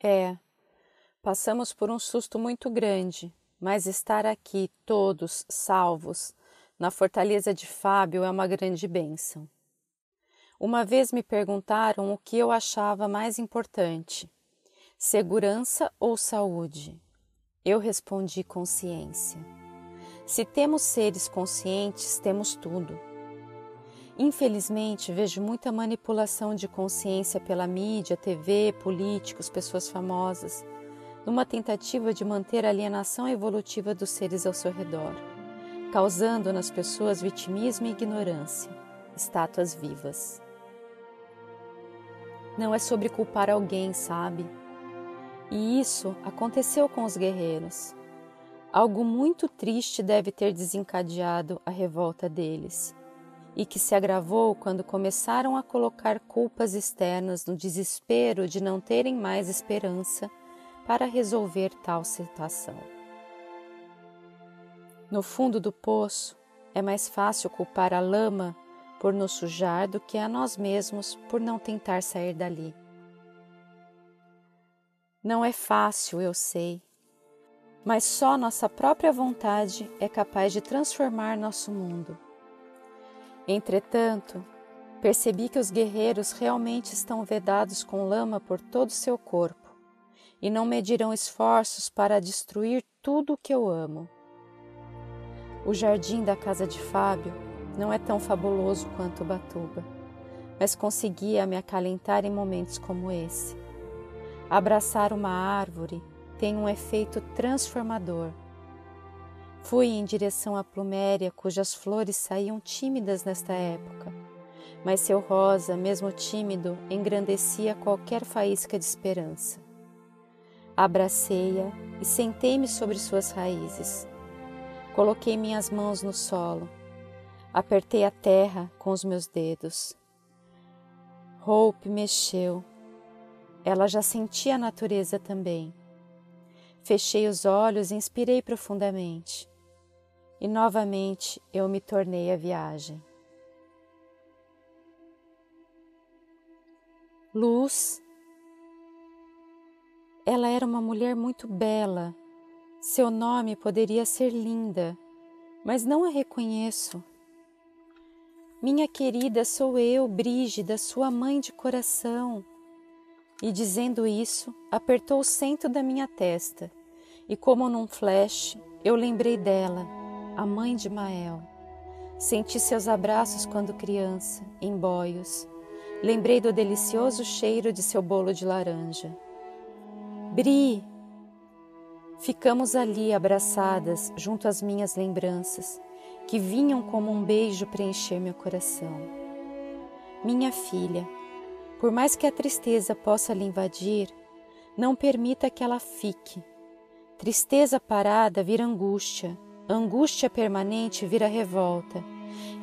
É, passamos por um susto muito grande, mas estar aqui, todos salvos, na fortaleza de Fábio é uma grande bênção. Uma vez me perguntaram o que eu achava mais importante: segurança ou saúde? Eu respondi consciência. Se temos seres conscientes, temos tudo. Infelizmente, vejo muita manipulação de consciência pela mídia, TV, políticos, pessoas famosas, numa tentativa de manter a alienação evolutiva dos seres ao seu redor, causando nas pessoas vitimismo e ignorância, estátuas vivas. Não é sobre culpar alguém, sabe? E isso aconteceu com os guerreiros. Algo muito triste deve ter desencadeado a revolta deles, e que se agravou quando começaram a colocar culpas externas no desespero de não terem mais esperança para resolver tal situação. No fundo do poço, é mais fácil culpar a lama por nos sujar do que a nós mesmos por não tentar sair dali. Não é fácil, eu sei, mas só nossa própria vontade é capaz de transformar nosso mundo. Entretanto, percebi que os guerreiros realmente estão vedados com lama por todo o seu corpo e não medirão esforços para destruir tudo o que eu amo. O jardim da casa de Fábio não é tão fabuloso quanto o Batuba, mas conseguia me acalentar em momentos como esse. Abraçar uma árvore tem um efeito transformador. Fui em direção à pluméria, cujas flores saíam tímidas nesta época, mas seu rosa, mesmo tímido, engrandecia qualquer faísca de esperança. Abracei-a e sentei-me sobre suas raízes. Coloquei minhas mãos no solo. Apertei a terra com os meus dedos. Hope mexeu. Ela já sentia a natureza também. Fechei os olhos e inspirei profundamente. E novamente eu me tornei a viagem. Luz. Ela era uma mulher muito bela. Seu nome poderia ser Linda, mas não a reconheço. Minha querida, sou eu, Brígida, sua mãe de coração. E dizendo isso, apertou o centro da minha testa e como num flash, eu lembrei dela, a mãe de Mael. Senti seus abraços quando criança, em boios. Lembrei do delicioso cheiro de seu bolo de laranja. Bri! Ficamos ali abraçadas junto às minhas lembranças, que vinham como um beijo preencher meu coração. Minha filha, por mais que a tristeza possa lhe invadir, não permita que ela fique Tristeza parada vira angústia, angústia permanente vira revolta,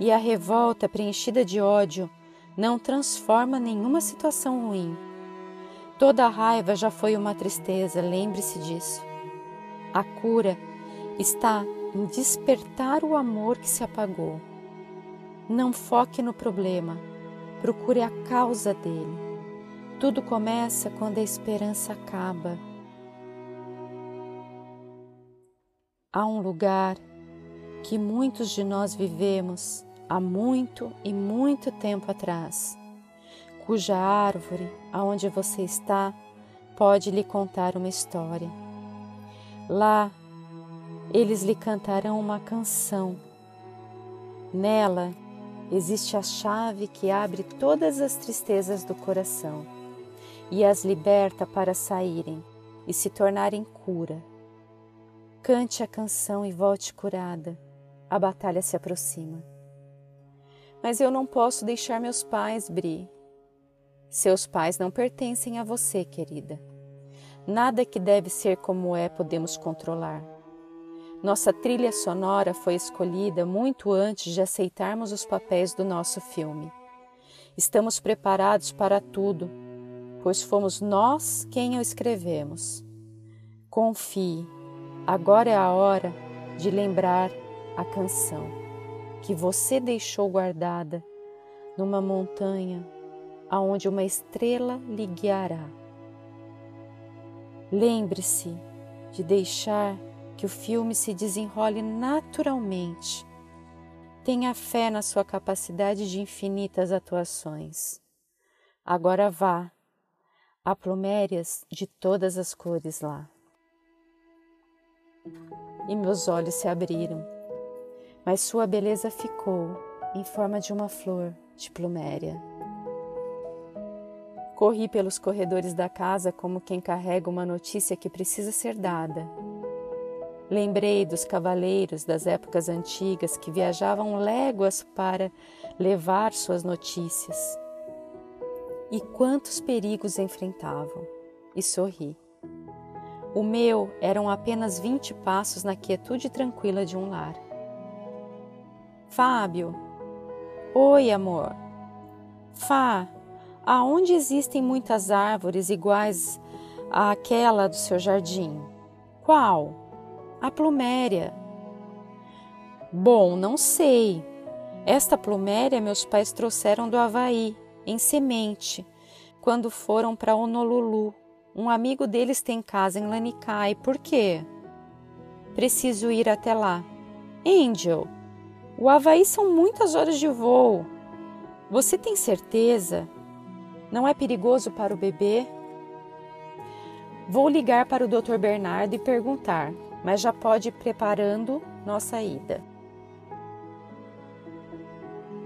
e a revolta preenchida de ódio não transforma nenhuma situação ruim. Toda raiva já foi uma tristeza, lembre-se disso. A cura está em despertar o amor que se apagou. Não foque no problema, procure a causa dele. Tudo começa quando a esperança acaba. Há um lugar que muitos de nós vivemos há muito e muito tempo atrás, cuja árvore, aonde você está, pode lhe contar uma história. Lá, eles lhe cantarão uma canção. Nela existe a chave que abre todas as tristezas do coração e as liberta para saírem e se tornarem cura Cante a canção e volte curada. A batalha se aproxima. Mas eu não posso deixar meus pais, Bri. Seus pais não pertencem a você, querida. Nada que deve ser como é podemos controlar. Nossa trilha sonora foi escolhida muito antes de aceitarmos os papéis do nosso filme. Estamos preparados para tudo, pois fomos nós quem o escrevemos. Confie, Agora é a hora de lembrar a canção que você deixou guardada numa montanha aonde uma estrela lhe guiará. Lembre-se de deixar que o filme se desenrole naturalmente. Tenha fé na sua capacidade de infinitas atuações. Agora vá. Há plumérias de todas as cores lá. E meus olhos se abriram, mas sua beleza ficou em forma de uma flor de pluméria. Corri pelos corredores da casa como quem carrega uma notícia que precisa ser dada. Lembrei dos cavaleiros das épocas antigas que viajavam léguas para levar suas notícias. E quantos perigos enfrentavam, e sorri. O meu eram apenas vinte passos na quietude tranquila de um lar. Fábio. Oi, amor. Fá, aonde existem muitas árvores iguais àquela do seu jardim? Qual? A pluméria. Bom, não sei. Esta pluméria meus pais trouxeram do Havaí, em semente, quando foram para Honolulu. Um amigo deles tem casa em Lanikai. Por quê? Preciso ir até lá. Angel, o Havaí são muitas horas de voo. Você tem certeza? Não é perigoso para o bebê? Vou ligar para o Dr. Bernardo e perguntar, mas já pode ir preparando nossa ida.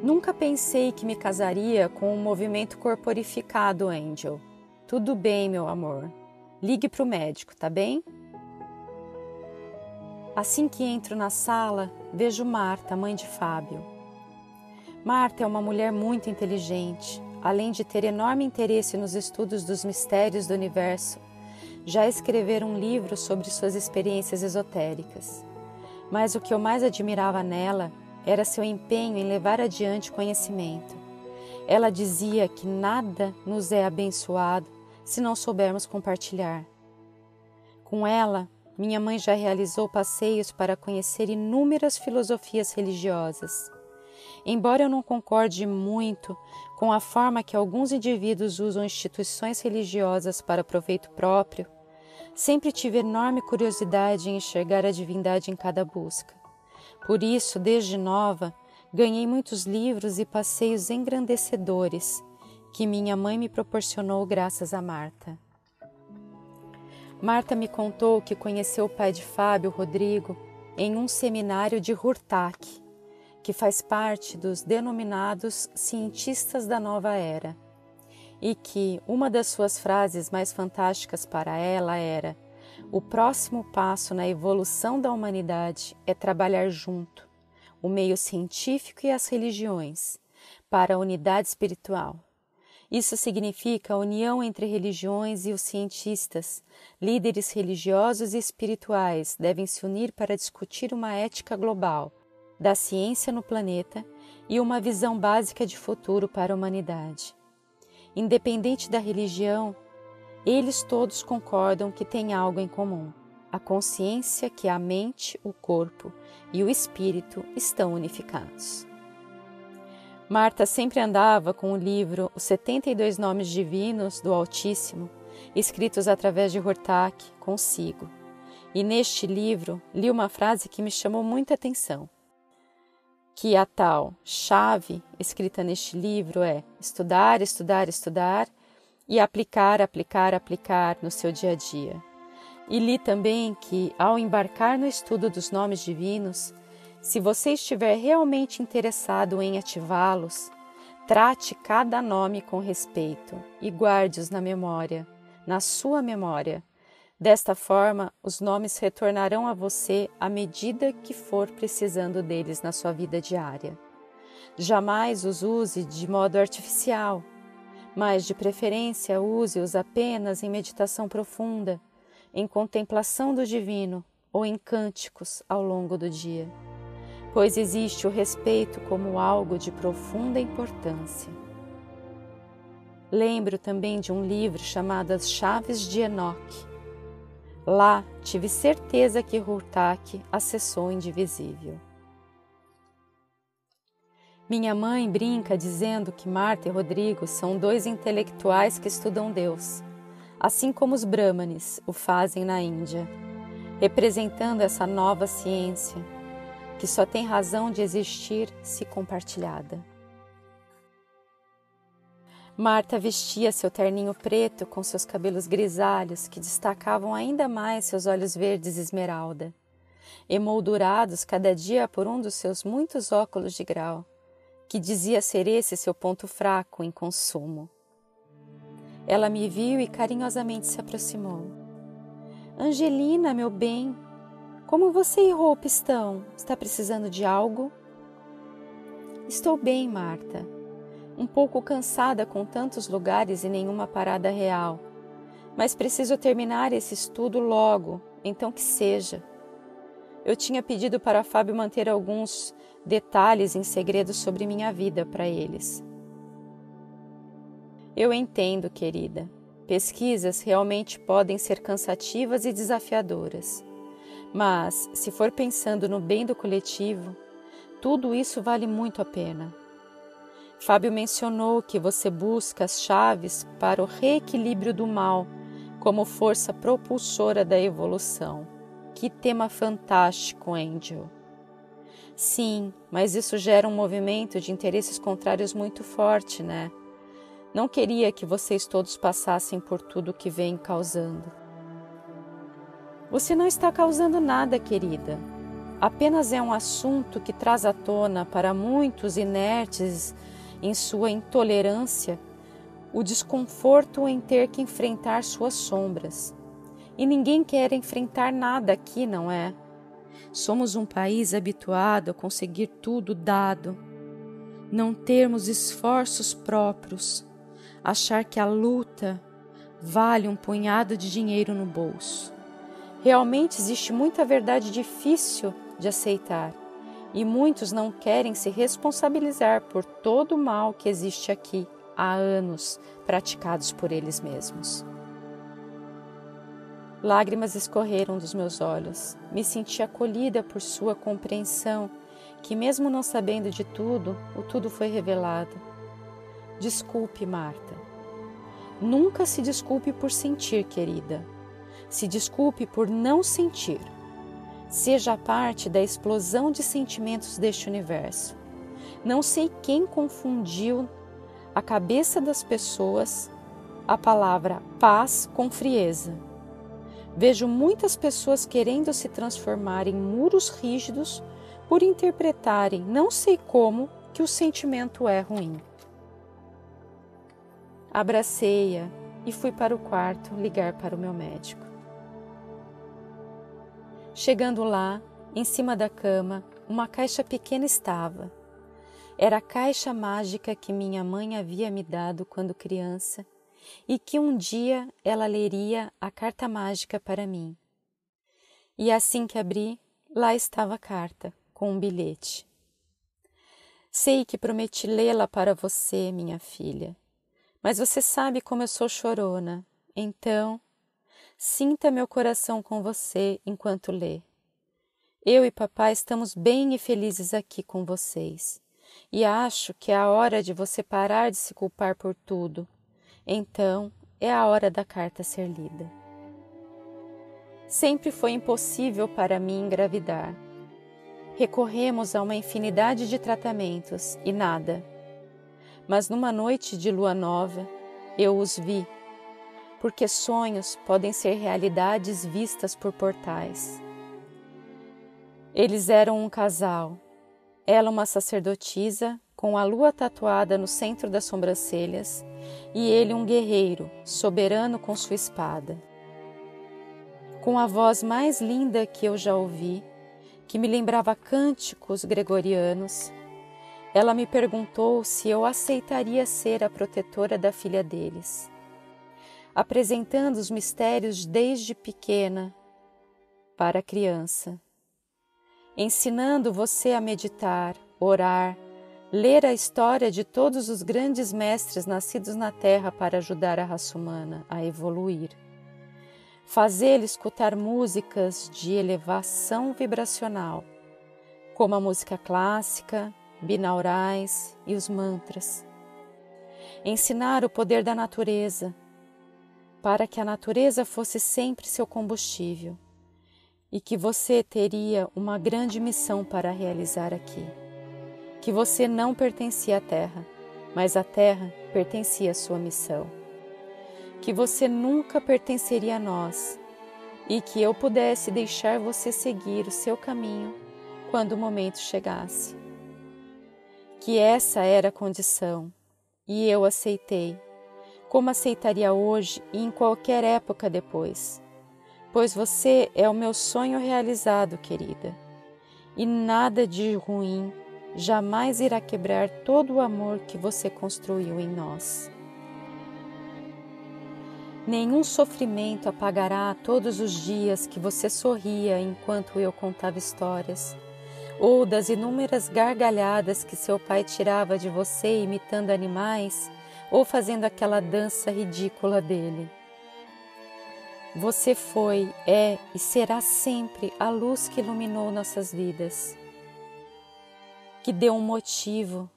Nunca pensei que me casaria com um movimento corporificado, Angel. Tudo bem, meu amor. Ligue para o médico, tá bem? Assim que entro na sala, vejo Marta, mãe de Fábio. Marta é uma mulher muito inteligente, além de ter enorme interesse nos estudos dos mistérios do universo, já escrever um livro sobre suas experiências esotéricas. Mas o que eu mais admirava nela era seu empenho em levar adiante conhecimento. Ela dizia que nada nos é abençoado se não soubermos compartilhar. Com ela, minha mãe já realizou passeios para conhecer inúmeras filosofias religiosas. Embora eu não concorde muito com a forma que alguns indivíduos usam instituições religiosas para proveito próprio, sempre tive enorme curiosidade em enxergar a divindade em cada busca. Por isso, desde nova, ganhei muitos livros e passeios engrandecedores que minha mãe me proporcionou graças a Marta. Marta me contou que conheceu o pai de Fábio, Rodrigo, em um seminário de Hurtak, que faz parte dos denominados cientistas da nova era, e que uma das suas frases mais fantásticas para ela era: o próximo passo na evolução da humanidade é trabalhar junto, o meio científico e as religiões, para a unidade espiritual. Isso significa a união entre religiões e os cientistas. Líderes religiosos e espirituais devem se unir para discutir uma ética global da ciência no planeta e uma visão básica de futuro para a humanidade. Independente da religião, eles todos concordam que têm algo em comum: a consciência que a mente, o corpo e o espírito estão unificados. Marta sempre andava com o livro Os 72 Nomes Divinos do Altíssimo, escritos através de Hortak, consigo. E neste livro li uma frase que me chamou muita atenção que a tal chave escrita neste livro é estudar, estudar, estudar e aplicar, aplicar, aplicar no seu dia a dia. E li também que, ao embarcar no estudo dos nomes divinos, se você estiver realmente interessado em ativá-los, trate cada nome com respeito e guarde-os na memória, na sua memória, Desta forma, os nomes retornarão a você à medida que for precisando deles na sua vida diária. Jamais os use de modo artificial, mas de preferência use-os apenas em meditação profunda, em contemplação do divino ou em cânticos ao longo do dia, pois existe o respeito como algo de profunda importância. Lembro também de um livro chamado As Chaves de Enoque, Lá tive certeza que Hurtak acessou o indivisível. Minha mãe brinca dizendo que Marta e Rodrigo são dois intelectuais que estudam Deus. assim como os Brahmanes o fazem na Índia, representando essa nova ciência que só tem razão de existir se compartilhada. Marta vestia seu terninho preto com seus cabelos grisalhos que destacavam ainda mais seus olhos verdes esmeralda, emoldurados cada dia por um dos seus muitos óculos de grau, que dizia ser esse seu ponto fraco em consumo. Ela me viu e carinhosamente se aproximou. Angelina, meu bem, como você errou o pistão? Está precisando de algo? Estou bem, Marta um pouco cansada com tantos lugares e nenhuma parada real. Mas preciso terminar esse estudo logo, então que seja. Eu tinha pedido para Fábio manter alguns detalhes em segredo sobre minha vida para eles. Eu entendo, querida. Pesquisas realmente podem ser cansativas e desafiadoras. Mas, se for pensando no bem do coletivo, tudo isso vale muito a pena. Fábio mencionou que você busca as chaves para o reequilíbrio do mal como força propulsora da evolução. Que tema fantástico, Angel. Sim, mas isso gera um movimento de interesses contrários muito forte, né? Não queria que vocês todos passassem por tudo que vem causando. Você não está causando nada, querida. Apenas é um assunto que traz à tona para muitos inertes em sua intolerância, o desconforto em ter que enfrentar suas sombras. E ninguém quer enfrentar nada aqui, não é? Somos um país habituado a conseguir tudo dado, não termos esforços próprios, achar que a luta vale um punhado de dinheiro no bolso. Realmente existe muita verdade difícil de aceitar e muitos não querem se responsabilizar por todo o mal que existe aqui há anos praticados por eles mesmos. Lágrimas escorreram dos meus olhos. Me senti acolhida por sua compreensão, que, mesmo não sabendo de tudo, o tudo foi revelado. Desculpe, Marta. Nunca se desculpe por sentir, querida. Se desculpe por não sentir seja parte da explosão de sentimentos deste universo. Não sei quem confundiu a cabeça das pessoas a palavra paz com frieza. Vejo muitas pessoas querendo se transformar em muros rígidos por interpretarem, não sei como, que o sentimento é ruim. Abracei-a e fui para o quarto ligar para o meu médico. Chegando lá, em cima da cama, uma caixa pequena estava. Era a caixa mágica que minha mãe havia me dado quando criança e que um dia ela leria a carta mágica para mim. E assim que abri, lá estava a carta, com um bilhete. Sei que prometi lê-la para você, minha filha, mas você sabe como eu sou chorona, então Sinta meu coração com você enquanto lê. Eu e papai estamos bem e felizes aqui com vocês. E acho que é a hora de você parar de se culpar por tudo. Então, é a hora da carta ser lida. Sempre foi impossível para mim engravidar. Recorremos a uma infinidade de tratamentos e nada. Mas numa noite de lua nova, eu os vi porque sonhos podem ser realidades vistas por portais. Eles eram um casal, ela uma sacerdotisa com a lua tatuada no centro das sobrancelhas e ele um guerreiro, soberano com sua espada. Com a voz mais linda que eu já ouvi, que me lembrava cânticos gregorianos, ela me perguntou se eu aceitaria ser a protetora da filha deles apresentando os mistérios desde pequena para a criança, ensinando você a meditar, orar, ler a história de todos os grandes mestres nascidos na Terra para ajudar a raça humana a evoluir. Fazê-lo escutar músicas de elevação vibracional, como a música clássica, binaurais e os mantras. Ensinar o poder da natureza, para que a natureza fosse sempre seu combustível e que você teria uma grande missão para realizar aqui. Que você não pertencia à Terra, mas a Terra pertencia à sua missão. Que você nunca pertenceria a nós e que eu pudesse deixar você seguir o seu caminho quando o momento chegasse. Que essa era a condição e eu aceitei, como aceitaria hoje e em qualquer época depois pois você é o meu sonho realizado, querida, e nada de ruim jamais irá quebrar todo o amor que você construiu em nós. Nenhum sofrimento apagará todos os dias que você sorria enquanto eu contava histórias, ou das inúmeras gargalhadas que seu pai tirava de você imitando animais ou fazendo aquela dança ridícula dele. Você foi, é e será sempre a luz que iluminou nossas vidas, que deu um motivo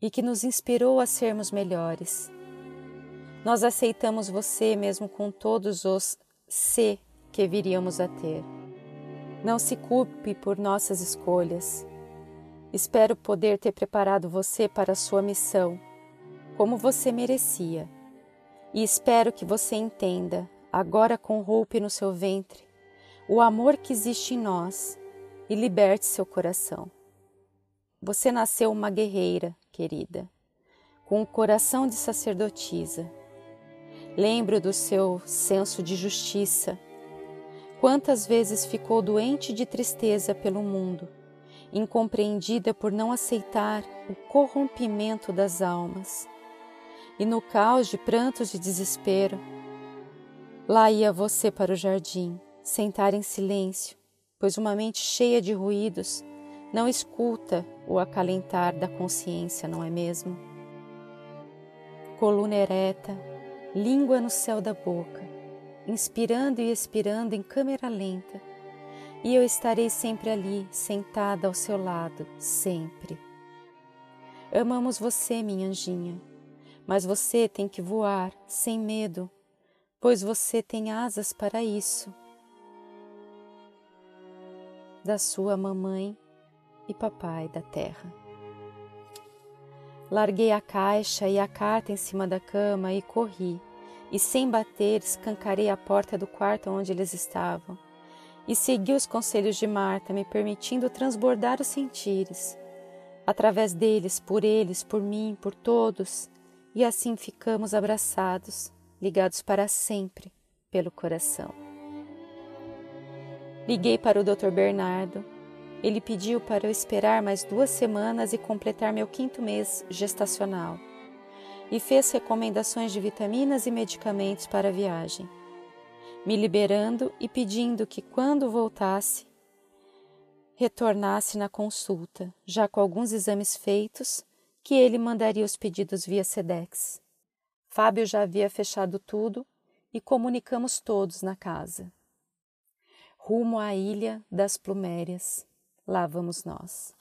e que nos inspirou a sermos melhores. Nós aceitamos você mesmo com todos os se que viríamos a ter. Não se culpe por nossas escolhas. Espero poder ter preparado você para a sua missão, como você merecia. E espero que você entenda agora com roupe no seu ventre o amor que existe em nós e liberte seu coração. Você nasceu uma guerreira, querida, com um coração de sacerdotisa. Lembro do seu senso de justiça. Quantas vezes ficou doente de tristeza pelo mundo, incompreendida por não aceitar o corrompimento das almas. E no caos de prantos de desespero, Lá ia você para o jardim, sentar em silêncio, pois uma mente cheia de ruídos não escuta o acalentar da consciência, não é mesmo? Coluna ereta, língua no céu da boca, inspirando e expirando em câmera lenta, e eu estarei sempre ali, sentada ao seu lado, sempre. Amamos você, minha anjinha, mas você tem que voar sem medo pois você tem asas para isso. Da sua mamãe e papai da terra. Larguei a caixa e a carta em cima da cama e corri, e sem bater escancarei a porta do quarto onde eles estavam, e segui os conselhos de Marta, me permitindo transbordar os sentires, através deles, por eles, por mim, por todos, e assim ficamos abraçados ligados para sempre pelo coração. Liguei para o Dr. Bernardo. Ele pediu para eu esperar mais duas semanas e completar meu quinto mês gestacional. E fez recomendações de vitaminas e medicamentos para a viagem, me liberando e pedindo que, quando voltasse, retornasse na consulta, já com alguns exames feitos, que ele mandaria os pedidos via SEDEX. Fábio já havia fechado tudo e comunicamos todos na casa. Rumo à ilha das Plumérias, lá vamos nós.